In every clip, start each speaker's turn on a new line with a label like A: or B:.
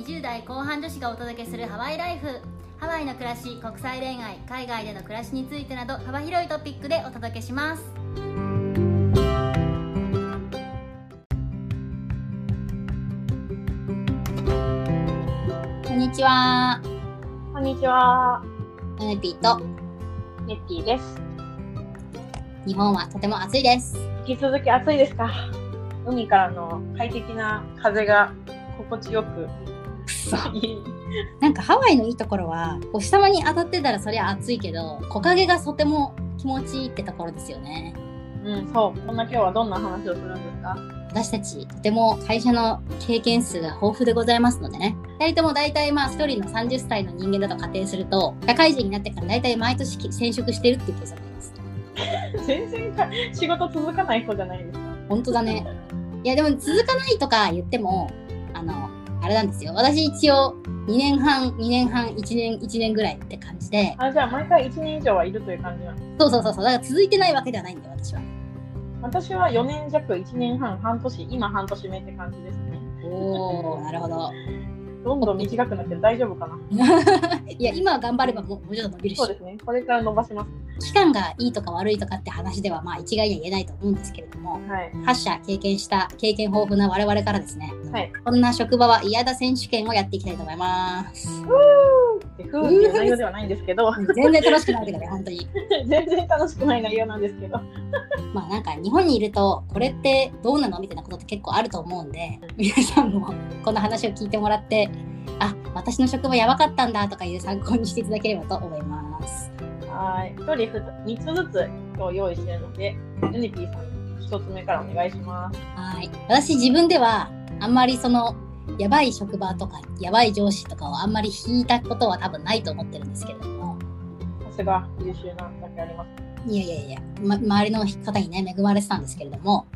A: 20代後半女子がお届けするハワイライフ。ハワイの暮らし国際恋愛海外での暮らしについてなど幅広いトピックでお届けします。こんにちは。
B: こんにちは、
A: ナネピーと。
B: ネッティです。
A: 日本はとても暑いです。
B: 引き続き暑いですか？海からの快適な風が心地よく
A: くそ
B: いい。
A: なんかハワイのいいところはこう下間に当たってたらそりゃ暑いけど木陰がとても気持ちいいってところですよね。
B: うん、そう。こんな今日はどんな話をするんですか？
A: 私たちとても会社の経験数が豊富でございますのでね。2人とも大体まあ1人の30歳の人間だと仮定すると社会人になってから大体毎年転職してるっていう計算になります。
B: 全然か仕事続かない人じゃないですか？
A: 本当だね。いやでも続かないとか言ってもあのあれなんですよ。私一応2年半2年半1年1年ぐらいって感じで。
B: あ、じゃあ毎回1年以上はいるという感じなの
A: そうそうそうそう。だから続いてないわけではないんだよ私は。
B: 私は4年弱、1年半、半年、今半年目って感じですね。
A: おおなるほど
B: どんどん短くなってる大丈夫かな？い
A: や今は頑張ればもうもうちょっと伸びるし
B: そうですね。これから伸ばします。
A: 期間がいいとか悪いとかって話ではまあ一概には言えないと思うんですけれども
B: はい。
A: 8社経験した経験豊富な我々からですね、
B: はい
A: こんな職場は嫌だ選手権をやっていきたいと思います
B: っていう内容ではないんですけど、
A: 全然楽しくないけどね本当に
B: 全然楽しくない内容なんですけど。
A: まあなんか日本にいるとこれってどうなのみたいなことって結構あると思うんで皆さんもこの話を聞いてもらってあ私の職場やばかったんだとかいう参考にしていただければと思います
B: はい。一人二つずつ今日用意してるので、ユニピーさん、一つ目からお願いします。
A: はい私自分ではあんまりそのやばい職場とかやばい上司とかをあんまり引いたことは多分ないと思ってるんですけれども
B: さすが優秀なだけあります。
A: いやいやいや、ま、周りの方にね恵まれてたんですけれども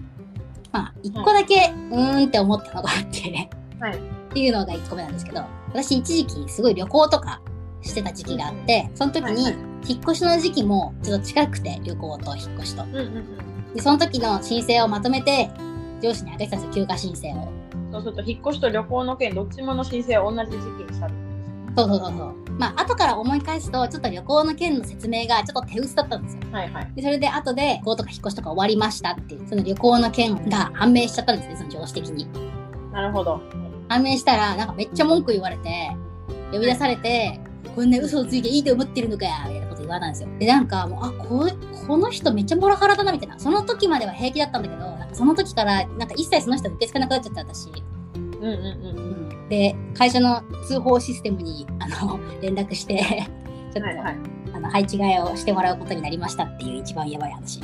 A: まあ一個だけ、うーんって思ったのがあって
B: はい。
A: っていうのが1個目なんですけど私一時期すごい旅行とかしてた時期があってその時に引っ越しの時期もちょっと近くて旅行と引っ越しと。でその時の申請をまとめて上司にあげてたんですよ休暇申請を
B: そうすると、引っ越しと旅行の件、どっちもの申請を同じ時期にした
A: そうそうそうそう。まあ後から思い返すとちょっと旅行の件の説明がちょっと手薄だったんですよ。
B: はいはい。
A: でそれで後で旅行とか引っ越しとか終わりましたっていうその旅行の件が判明しちゃったんですねその上司的に。
B: なるほど。
A: 判明したらなんかめっちゃ文句言われて呼び出されてこんな嘘をついていいと思ってるのかよみたいなこと言われたんですよ。でなんかもうあここの人めっちゃモラハラだなみたいな。その時までは平気だったんだけどその時からなんか一切その人受け付けなくなっちゃった私、
B: うんうんうん。
A: うん、で会社の通報システムにあの連絡して ちょっと、
B: はいはい。
A: あの配置換えをしてもらうことになりましたっていう一番やばい話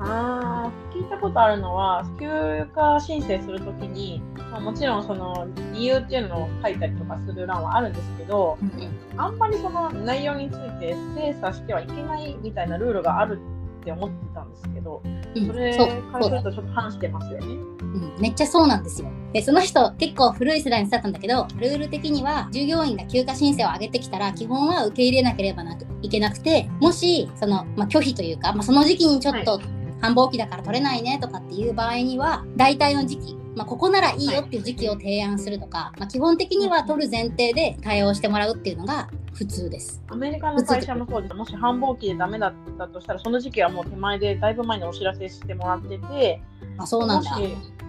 B: ああ、聞いたことあるのは、休暇申請するときに、まあ、もちろんその理由っていうのを書いたりとかする欄はあるんですけど、
A: うんうん
B: あんまりその内容について精査してはいけないみたいなルールがあるって思ってたんですけど、
A: うん
B: それからするとちょっと反してますよね。
A: うん、めっちゃそうなんですよ。で、その人結構古い世代の人だったんだけど、ルール的には従業員が休暇申請を上げてきたら基本は受け入れなければなくいけなくて、もし、その、まあ、拒否というか、まあ、その時期にちょっと繁忙期だから取れないねとかっていう場合には、大体の時期、まあ、ここならいいよっていう時期を提案するとか、まあ、基本的には取る前提で対応してもらうっていうのが普通です。
B: アメリカの会社もそうです。もし繁忙期でダメだったとしたら、その時期はもう手前でだいぶ前にお知らせしてもらってて、
A: あ、そうなんだ。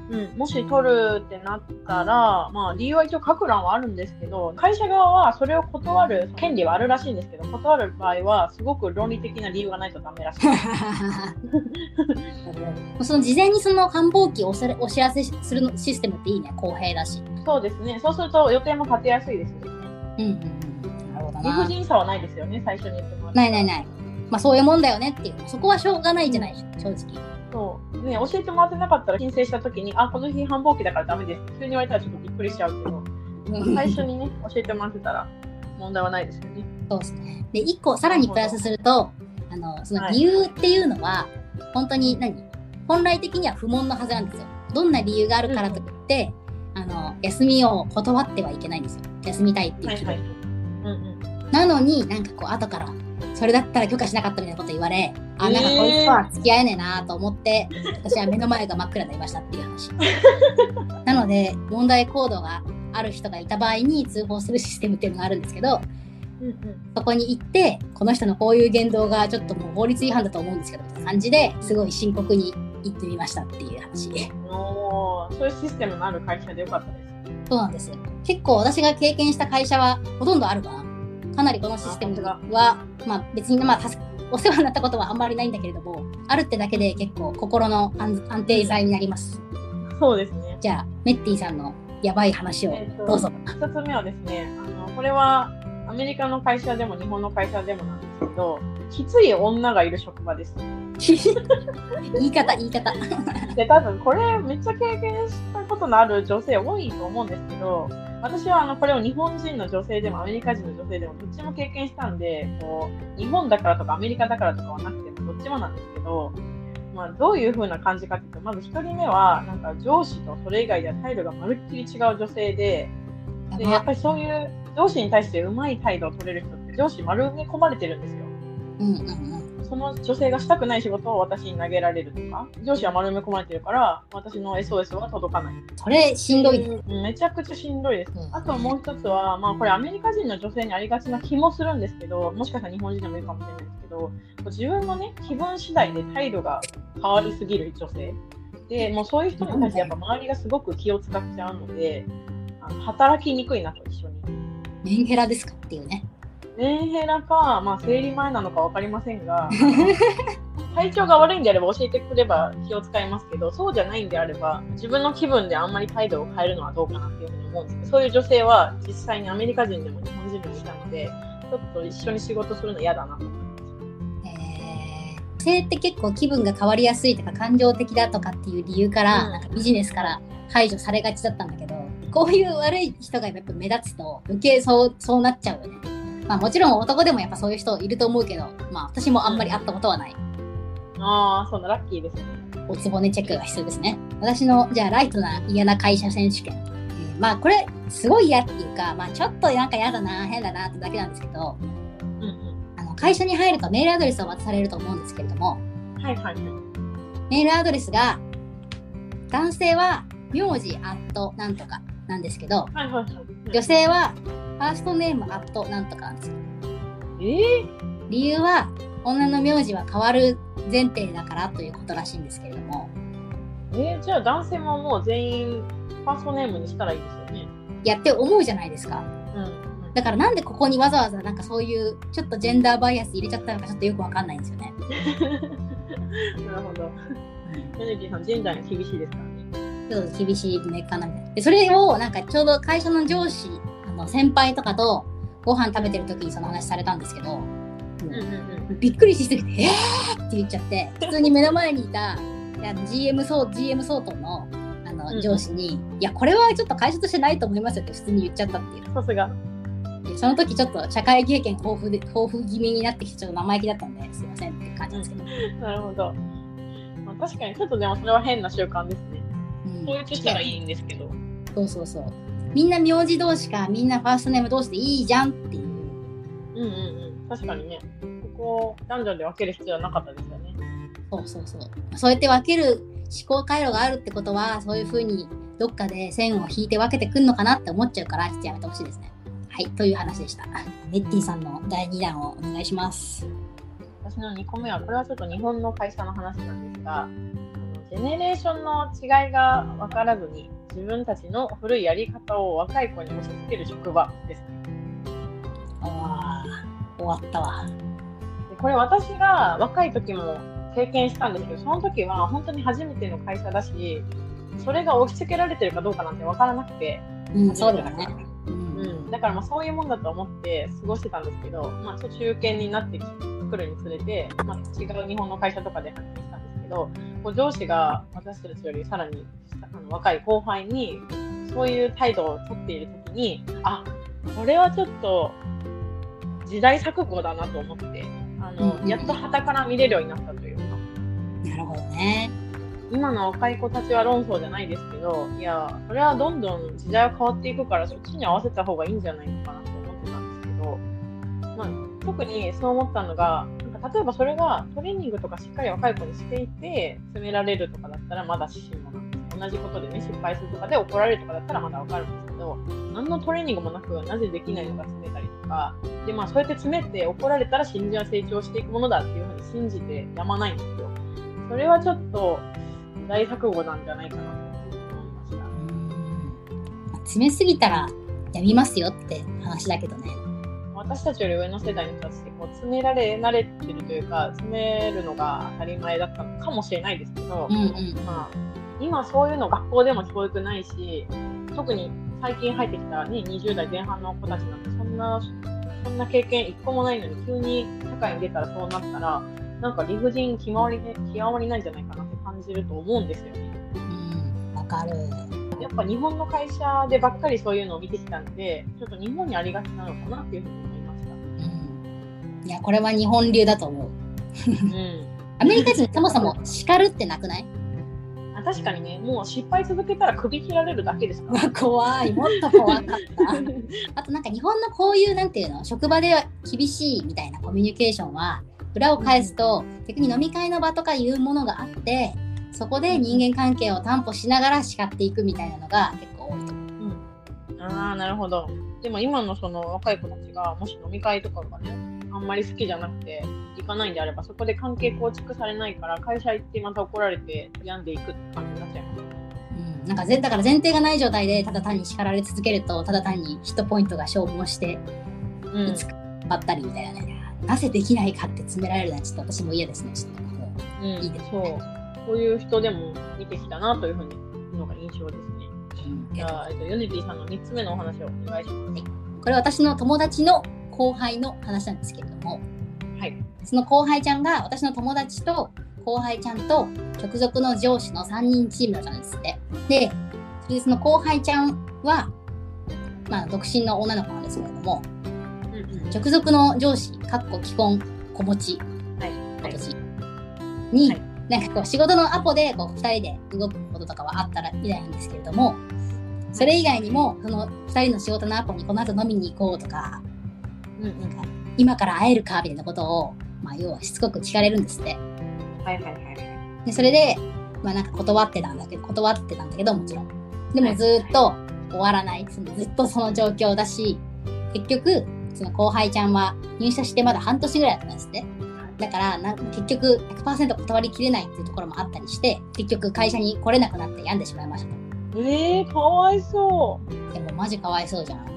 B: もしうん、もし取るってなったら、まあ、理由は一応書く欄はあるんですけど、会社側はそれを断る権利はあるらしいんですけど、断る場合は、すごく論理的な理由がないとダメらしい。
A: その事前にその繁忙期をお知らお知らせするのシステムっていいね、公平だし。
B: そうですね。そうすると予定も立てやすいですしね。
A: うんうんうん。なるほど
B: 理
A: な
B: 不。尽さはないですよね、最初に言っても
A: ないないない。まあそういうもんだよねっていう。そこはしょうがないじゃない、正直。
B: そう。ね、教えてもらってなかったら申請したときに、あ、この日繁忙期だからダメです。急に言われたらちょっとびっくりしちゃうけど、最初にね、教えてもらってたら問題はないですよね。
A: そうですね。で、一個さらにプラスすると、あの、その理由っていうのは、本当に何？本来的には不問のはずなんですよ。どんな理由があるからといって、あの、休みを断ってはいけないんですよ。休みたいっていう気分。
B: はいはい。うんうん。
A: なのになんかこう後からそれだったら許可しなかったみたいなこと言われ、あ、なんか
B: えー
A: こいつとは付き合えねえなと思って、私は目の前が真っ暗になりましたっていう話。なので、問題行動がある人がいた場合に通報するシステムっていうのがあるんですけど
B: うんうん。
A: そこに行ってこの人のこういう言動がちょっともう法律違反だと思うんですけどみたいな感じですごい深刻に言ってみましたっていう話。
B: おーそういうシステムのある会社でよかったです。
A: そうなんです結構私が経験した会社はほとんどあるかなかなりこのシステムはまあ別にまあ助お世話になったことはあんまりないんだけれどもあるってだけで結構心の安安定剤になります
B: そうですね。
A: じゃあメッティさんのやばい話を
B: えっと
A: どうぞ、
B: 一つ目はですね、あのこれはアメリカの会社でも日本の会社でもなんですけど、きつい女がいる職場です。
A: 言い方言い方
B: で、多分これめっちゃ経験したことのある女性多いと思うんですけど、私はあのこれを日本人の女性でもアメリカ人の女性でもどっちも経験したんで、こう日本だからとかアメリカだからとかはなくてもどっちもなんですけど、まあ、どういう風な感じかっていうと、まず1人目はなんか上司とそれ以外では態度がまるっきり違う女性で、でやっぱりそういう上司に対してうまい態度を取れる人って上司丸埋め込まれてるんですよ。
A: うんうんうん
B: その女性がしたくない仕事を私に投げられるとか、上司は丸埋め込まれてるから、私の SOS は届かない。
A: それしんどいね
B: うんめちゃくちゃしんどいです。
A: うん
B: あともう一つは、まあこれアメリカ人の女性にありがちな気もするんですけど、もしかしたら日本人でもいいかもしれないですけど、自分のね、気分次第で態度が変わりすぎる女性。で、もうそういう人に対してやっぱ周りがすごく気を使っちゃうので、あの働きにくいなと一緒に。
A: メンヘラですかっていうね
B: メンヘラか、まあ、生理前なのか分かりませんが、体調が悪いんであれば教えてくれば気を使いますけど、そうじゃないんであれば、自分の気分であんまり態度を変えるのはどうかなっていうふうに思うんですけど、そういう女性は実際にアメリカ人でも日本人でもいたので、ちょっと一緒に仕事するの嫌だなと思いま
A: えー女性って結構気分が変わりやすいとか感情的だとかっていう理由から、
B: うん
A: なんかビジネスから排除されがちだったんだけどこういう悪い人がやっぱ目立つと余計そうそうなっちゃうよね。まあもちろん男でもやっぱそういう人いると思うけど、まあ私もあんまり会ったことはない。
B: す。ああ、そうだ、ラッキーですね。
A: おつぼねチェックが必要ですね。私のじゃあライトな嫌な会社選手権。えーまあこれすごい嫌っていうか、まあちょっとなんか嫌だな、変だなってだけなんですけど、
B: うんう
A: あの会社に入るとメールアドレスを渡されると思うんですけれども、
B: ん。はいはいはい。
A: メールアドレスが男性は名字アットなんとかなんですけど、
B: はいはいはい。
A: 女性はファーストネームアットなんとかなんですよ。
B: えー、
A: 理由は女の名字は変わる前提だからということらしいんですけれども、
B: えー、じゃあ男性ももう全員ファーストネームにしたらいいですよね。
A: やって思うじゃないですか。
B: うん、うん。
A: だからなんでここにわざわざなんかそういうちょっとジェンダーバイアス入れちゃったのかちょっとよくわかんないんですよね。
B: なるほど。ジェンダーに厳しいですからね。
A: ちょっと厳しいねかなみたいな。で、それをなんかちょうど会社の上司、あの先輩とかとご飯食べてる時にその話されたんですけど、
B: うんうん
A: びっくりしすぎて、えーって言っちゃって、普通に目の前にいた GM 相 GM 相当のあの
B: うんうん
A: 上司に、いや、これはちょっと会社としてないと思いますよって普通に言っちゃったっていう。
B: うん。さすが。
A: でその時ちょっと社会経験豊富で、豊富気味になってきて、ちょっと生意気だったんで、すいませんって感じですけど。
B: なるほど。まあ、確かにちょっとでもそれは変な習慣ですね。
A: うん
B: そういうとしたらいいんですけど。
A: そうそうそう。みんな名字同士か、みんなファーストネーム同士でいいじゃんっていう。
B: うんうんうん。確かにね。ここを男女で分ける必要はなかったですよね。
A: そうそうそう。そうやって分ける思考回路があるってことは、そういうふうにどっかで線を引いて分けてくんのかなって思っちゃうから、ちょっとやめてほしいですね。はい、という話でした。ネッティさんの第2弾をお願いします。
B: 私の2個目は、これはちょっと日本の会社の話なんですが、ジェネレーションの違いが分からずに、自分たちの古いやり方を若い子に押し付ける職場ですね。
A: ああ、終わったわ。
B: でこれ私が若い時も経験したんですけどその時は本当に初めての会社だしそれが押し付けられてるかどうかなんて分からなくて、
A: うん、そうだよね。
B: だからまあそういうもんだと思って過ごしてたんですけど、まあ、中堅になってくるにつれて、まあ、違う日本の会社とかで発見したんですけどこう上司が私たちよりさらにあの若い後輩にそういう態度をとっている時にあこれはちょっと時代錯誤だなと思ってあの、やっと傍から見れるようになったというか
A: なるほどね。
B: 今の若い子たちは論争じゃないですけどいやそれはどんどん時代は変わっていくからそっちに合わせた方がいいんじゃないのかなと思ってたんですけど、まあ、特にそう思ったのが例えばそれがトレーニングとかしっかり若い子にしていて責められるとかだったらまだしもなんです同じことでね失敗するとかで怒られるとかだったらまだわかるんですけど何のトレーニングもなくなぜできないのか詰めたりとかで、まあ、そうやって詰めて怒られたら新人は成長していくものだっていうふうに信じてやまないんですよ。それはちょっと大錯誤なんじゃないかなと思いました。
A: 詰めすぎたらやみますよって話だけどね。
B: 私たちより上の世代の人たちってこう詰められ慣れてるというか詰めるのが当たり前だったのかもしれないですけど、
A: うんうん、
B: まあ、今そういうの学校でも教育ないし特に最近入ってきた、ね、20代前半の子たちなんてそんなそんな経験一個もないのに急に社会に出たらそうなったらなんか理不尽極まり,、ね、極まりないんじゃないかなって感じると思うんですよね。
A: うん、わかる
B: やっぱ日本の会社でばっかりそういうのを見てきたんでちょっと日本にありがちなのかなっていうふうに思いました。
A: うん、いやこれは日本流だと思う。うん、アメリカ人そもそも叱るってなくない？
B: あ確かにね、もう失敗続けたら首切られるだけですか
A: ら。怖い、もっと怖かった。あとなんか日本のこういうなんていうの、職場で厳しいみたいなコミュニケーションは、裏を返すと、逆に飲み会の場とかいうものがあって、そこで人間関係を担保しながら叱っていくみたいなのが結構多いと思う。
B: うん、ああ、なるほど。でも今のその若い子たちが、もし飲み会とかがね、あんまり好きじゃなくて、行かないんであれば、そこで関係構築されないから、会社行ってまた怒られて病んでいくって感じになっちゃいます。
A: うん、なんかだから前提がない状態でただ単に叱られ続けるとただ単にヒットポイントが消耗して、うん、いつかばったりみたいなね。なぜできないかって詰められるのはちょっと私も嫌ですね。ちょっとも
B: う、いいですねそういう人でも見てきたなというふうにのが印象ですね、うん、じゃあ、えっと、ヨネティさんの3つ目のお話をお願いします、はい、
A: これ私の友達の後輩の話なんですけれども、
B: はい、
A: その後輩ちゃんが私の友達と後輩ちゃんと直属の上司の3人チームだったんですって。で、それでその後輩ちゃんは、まあ、独身の女の子なんですけれども、うんうん、直属の上司、かっこ既婚、子持ち、
B: はい、
A: 今年に、はい、なんかこう仕事のアポでこう2人で動くこととかはあったらみたいなんですけれども、それ以外にも、その2人の仕事のアポにこの後飲みに行こうとか、うん、なんか今から会えるかみたいなことを、まあ、要はしつこく聞かれるんですって。
B: はいはいはい。
A: でそれで、まあなんか断ってたんだけど、断ってたんだけど、もちろん。でもずっと終わらない。そのずっとその状況だし、結局、その後輩ちゃんは入社してまだ半年ぐらいだったんですって。だからな結局100%断りきれないっていうところもあったりして結局会社に来れなくなって病んでしまいました
B: と。えー、かわいそ
A: う。でもマジかわいそうじゃん。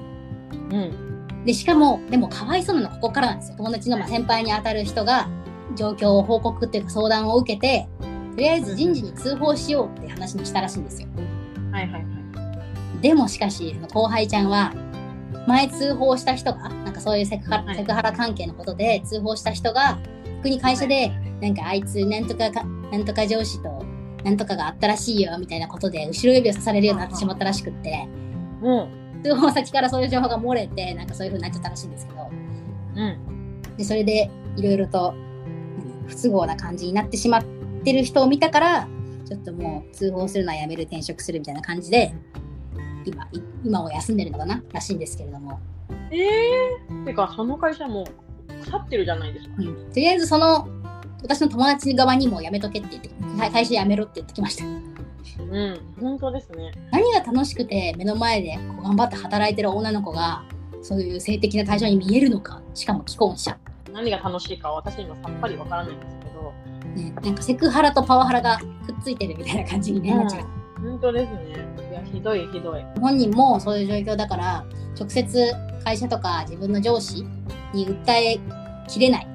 B: うん。
A: でしかもでもかわいそうなのここからなんですよ友達のまあ先輩に当たる人が状況を報告っていうか相談を受けてとりあえず人事に通報しようって話にしたらしいんですよ。
B: はいはいはい。
A: でもしかし後輩ちゃんは前通報した人がなんかそういうセクハラ,、セクハラ関係のことで通報した人が逆に会社で、なんかあいつなんとかかなんとか上司となんとかがあったらしいよみたいなことで後ろ指を刺されるようになってしまったらしくって、
B: うん、
A: 通報先からそういう情報が漏れてなんかそういう風になっちゃったらしいんですけど、
B: うん、
A: でそれでいろいろと不都合な感じになってしまってる人を見たからちょっともう通報するのはやめる転職するみたいな感じで今今を休んでるのかならしいんですけれども。
B: えー、てかその会社も腐ってるじゃないですか、
A: うん、とりあえずその私の友達側にもやめとけって言って会社やめろって言ってきました。
B: うん。本当ですね。
A: 何が楽しくて目の前でこう頑張って働いてる女の子がそういう性的な対象に見えるのかしかも既婚者。
B: 何が楽しいか私にもさっぱりわからないんですけど、
A: ね、なんかセクハラとパワハラがくっついてるみたいな感じにね、うん、なっちゃう。
B: 本当ですね。いや、ひどいひどい。
A: 本人もそういう状況だから、直接会社とか自分の上司に訴えきれない。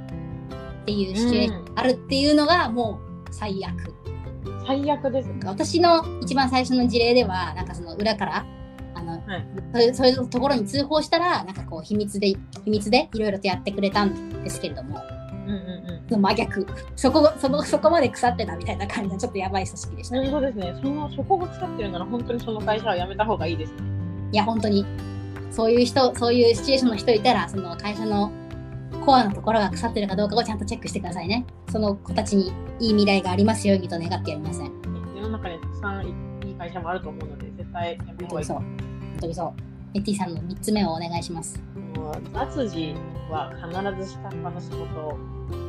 A: っていうシチュエーションあるっていうのがもう最悪。
B: 最悪です。
A: 私の一番最初の事例では、なんかその裏からの、はい、そういうそういうところに通報したらなんかこう秘密で秘密でいろいろとやってくれたんですけれども、
B: うんうんうん、
A: 真逆。そこそのそこまで腐ってたみたいな感じのちょっとやばい組織でした、
B: ね、本当ですね。そのそこが腐ってるなら本当にその会社は辞めた方がいいですね。
A: いや本当にそういう人そういうシチュエーションの人いたらその会社のコアのところが腐ってるかどうかをちゃんとチェックしてくださいね。その子たちにいい未来がありますようにと願ってやりません。
B: 世の中にたくさんいい会社もあると思うので絶対やめた方がいい。
A: そう。当にそう。エティさんの3つ目をお願いします。
B: 脱字は必ず下っ端の仕事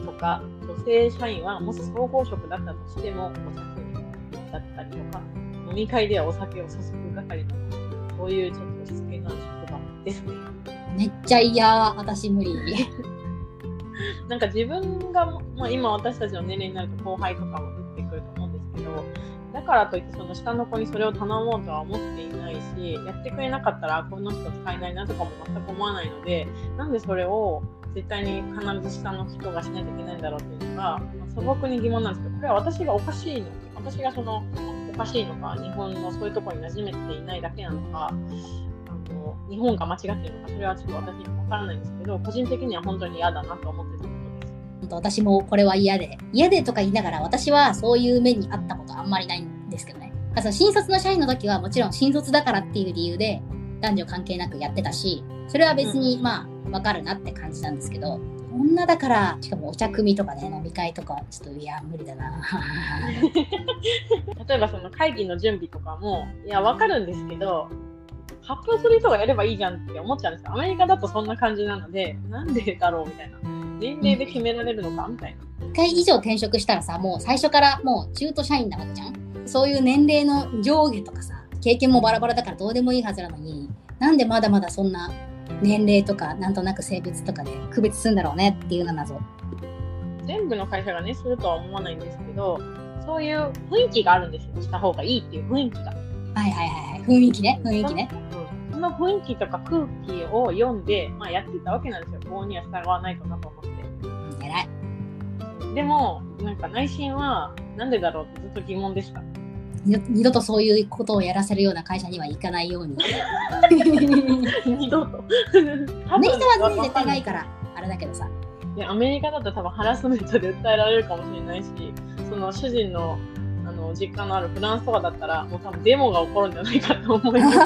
B: とか、女性社員はもし総合職だったとしてもお酒だったりとか、飲み会ではお酒を注ぐ係のそういうちょっとですね。
A: めっちゃ嫌私無理
B: なんか自分が、まあ、今私たちの年齢になると後輩とかも出てくると思うんですけどだからといってその下の子にそれを頼もうとは思っていないしやってくれなかったらこの人使えないなとかも全く思わないのでなんでそれを絶対に必ず下の人がしないといけないんだろうっていうのが、まあ、素朴に疑問なんですけどこれは私がおかしいの私がそのおかしいのか日本のそういうところに馴染めていないだけなのかあの日本が間違っているのかそれはちょっと私にも分からないんですけど個人的には本当に嫌だなと思ってたことです。
A: 本当私もこれは嫌で嫌でとか言いながら私はそういう目にあったことあんまりないんですけどねだから新卒の社員の時はもちろん新卒だからっていう理由で男女関係なくやってたしそれは別に
B: うん
A: まあわかるなって感じなんですけど女だからしかもお茶組とかね飲み会とかちょっといや無理だな
B: 例えばその会議の準備とかもいや分かるんですけど発表する人がやればいいじゃんって思っちゃうんですよ。アメリカだとそんな感じなのでなんでだろうみたいな。年齢で決められるのかみたいな。
A: 1回以上転職したらさもう最初からもう中途社員なわけじゃん。そういう年齢の上下とかさ経験もバラバラだからどうでもいいはずなのになんでまだまだそんな年齢とかなんとなく性別とかで区別するんだろうねっていうのは謎。
B: 全部の会社がねするとは思わないんですけどそういう雰囲気があるんですよ。した方がいいっていう雰囲気が、
A: はいはいはいはい。雰囲気ね雰囲気ね
B: の雰囲気とか空気を読んで、まあ、やってたわけなんですよ。法には従わないとなと思って。
A: うん偉い。
B: でもなんか内心はなんでだろうってずっと疑問でした。
A: 二度とそういうことをやらせるような会社には行かないように。
B: 二度と。
A: アメリカはね
B: 多分
A: 絶対ないからあれだけどさ。
B: でアメリカだと多分ハラスメントで訴えられるかもしれないしその主人のあ実家のあるフランスとかだったらもう多分デモが起こるんじゃないかと思います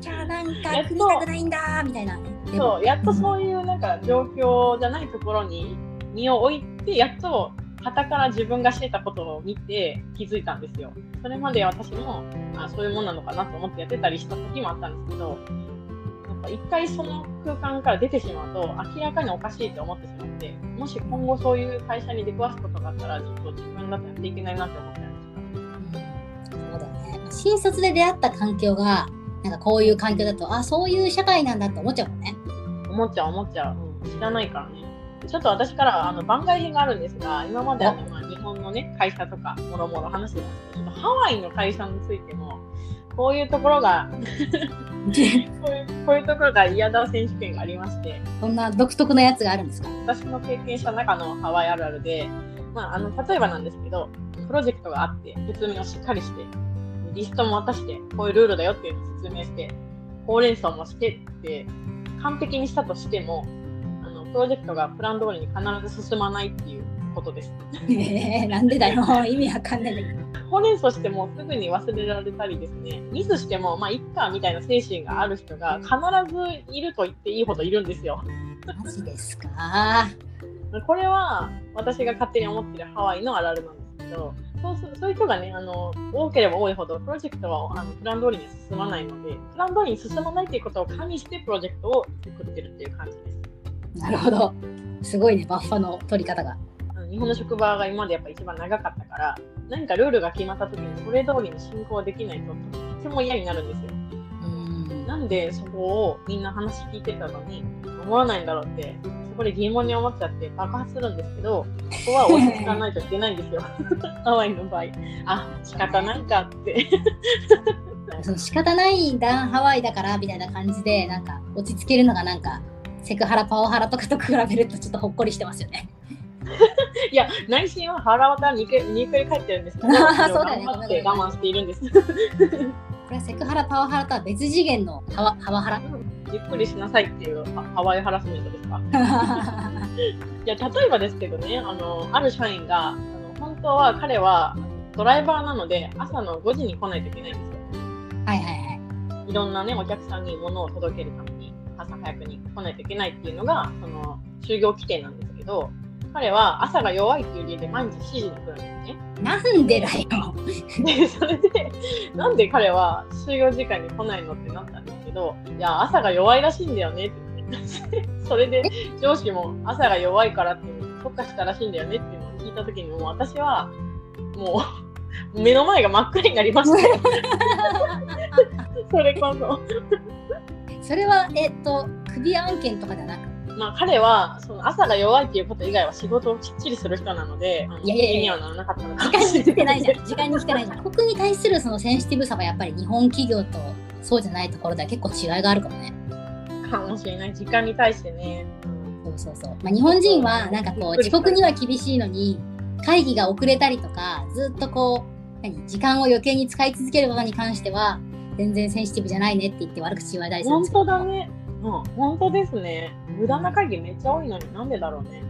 A: じゃあなんか
B: やっと
A: ないんだみたいな
B: そうやっとそういうなんか状況じゃないところに身を置いてやっと傍から自分がしてたことを見て気づいたんですよそれまで私もあそういうもんなのかなと思ってやってたりした時もあったんですけどなんか一回その空間から出てしまうと明らかにおかしいって思ってしまってもし今後そういう会社に出くわすことがあったらちょっと自分だとやっていけないなって思ってました
A: うん。そうだよね新卒で出会った環境がなんかこういう環境だとあそういう社会なんだって思っちゃうもんね。
B: 思っちゃう思っちゃう、うん、知らないからね。ちょっと私からあの番外編があるんですが今まであの、まあ、日本のね会社とかもろもろ話してますけどちょっとハワイの会社についてもこういうところが こういうこういうところが嫌だ選手権がありまして。
A: そんな独特なやつがあるんですか？
B: 私の経験した中のハワイあるあるで、まあ、あの例えばなんですけどプロジェクトがあって説明をしっかりしてリストも渡してこういうルールだよっていうのを説明してほうれん草もしてって完璧にしたとしてもあのプロジェクトがプラン通りに必ず進まないっていうことです。
A: えー、なんでだよ 意味わかんない
B: ほうれん草してもすぐに忘れられたりですねミスしてもまあいっかみたいな精神がある人が必ずいると言っていいほどいるんですよ。
A: マジですか？
B: これは私が勝手に思ってるハワイのあるあるなんですけど、そうすそういう人がねあの、多ければ多いほど、プロジェクトはあのプラン通りに進まないので、プラン通りに進まないということを加味してプロジェクトを作ってるっていう感じです。
A: なるほどすごいねバッファの取り方が
B: 日本の職場が今までやっぱ一番長かったから、何かルールが決まった時にそれ通りに進行できないととっても嫌になるんですよ。
A: うん
B: なんでそこをみんな話聞いてたのに思わないんだろうって、そこで疑問に思っちゃって爆発するんですけど、ここは落ち着かないといけないんですよ。ハワイの場合。あ、仕方ないかって。
A: その仕方ないんだハワイだからみたいな感じでなんか落ち着けるのがなんかセクハラパワハラとかと比べるとちょっとほっこりしてますよね。
B: いや、内心は腹渡にくにくり返ってるんですけど、
A: そうだよね
B: 頑張って我慢しているんです。
A: これはセクハラパワハラとは別次元のハワハワハラ？
B: ゆっくりしなさいっていうハハワイハラスメントですか？いや、例えばですけどね、あの、ある社員が、あの本当は彼はドライバーなので、朝の5時に来ないといけないんですよ。
A: はいはいはい。
B: いろんなね、お客さんに物を届けるために、朝早くに来ないといけないっていうのが、その、就業規定なんですけど、彼は朝が弱いっていう理由で毎日7時に来るんですね。
A: なんでだよ。
B: で、それで、なんで彼は就業時間に来ないのってなったんですけど、いや、朝が弱いらしいんだよねって言って、それで上司も朝が弱いからっていうのに特化したらしいんだよねっていうのを聞いたときに、もう私は、もう、目の前が真っ暗になりましたよ。それこそ。
A: それは、えっと、首案件とかではなく
B: まあ彼はその朝が弱いっていうこと以外は仕事をきっちりする人なので、
A: いやいやいや
B: にはならなかったのか
A: 時間に来てないじゃん。時間に来てないじゃん。国に対するそのセンシティブさはやっぱり日本企業とそうじゃないところでは結構違いがあるかもね。
B: かもしれない。時間に対してね。
A: そうそうそう。まあ、日本人はなんかこう遅刻には厳しいのに会議が遅れたりとかずっとこう何？時間を余計に使い続けることに関しては全然センシティブじゃないねって言って悪口言われたりするん
B: 本
A: ですけど
B: 当だね。うん、本当ですね。無駄な会議めっちゃ多いのになんでだろうね。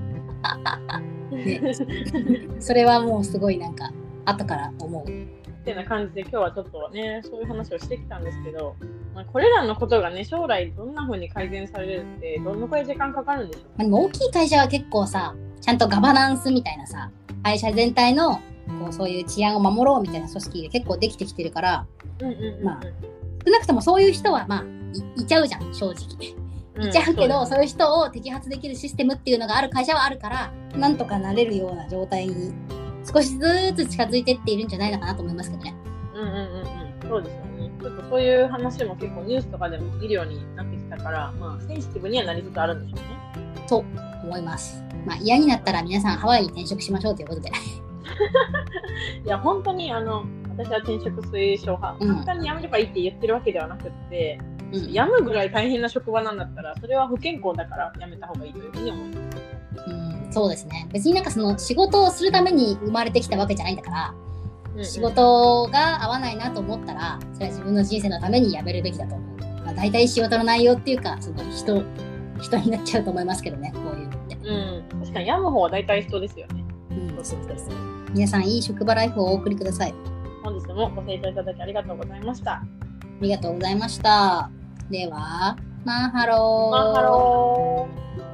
A: それはもうすごいなんか後から思う。
B: ってな感じで今日はちょっとねそういう話をしてきたんですけど、まあ、これらのことがね将来どんな風に改善されるってどのくらい時間かかるんでしょ
A: まあ、でも大きい会社は結構さちゃんとガバナンスみたいなさ会社全体のこうそういう治安を守ろうみたいな組織が結構できてきてるからまあ少なくともそういう人はまあいいちゃうじゃん正直。
B: うん
A: いちゃうけど、
B: そ
A: そういう人を摘発できるシステムっていうのがある会社はあるからなんとかなれるような状態に少しずつ近づいてっているんじゃないのかなと思いますけどね。
B: うんうんうんうんそうですよね。ちょっとそういう話も結構ニュースとかでも見るようになってきたから、まあセンシティブにはなりつつあるんでしょうね。
A: と思います。まあ嫌になったら皆さんハワイに転職しましょうということで。
B: いや本当にあの私は転職推奨派、
A: うん
B: 簡単に辞めればいいって言ってるわけではなくって、
A: うん
B: 辞むぐらい大変な職場なんだったらそれは不健康だから辞めた方がいいというふうに思います。
A: うん、そうですね。別になんかその仕事をするために生まれてきたわけじゃないんだから、
B: うんうん
A: 仕事が合わないなと思ったら、それは自分の人生のために辞めるべきだと思う。まあ、大体仕事の内容っていうか、その人、人になっちゃうと思いますけどね、こういうのって。
B: うん、確かに病む方は大体人ですよね。
A: うん、そうそうそう。皆さん、いい職場ライフをお送りください。
B: 本日もご清聴いただきありがとうございました。
A: ありがとうございました。では、マンハロー。
B: マンハロー。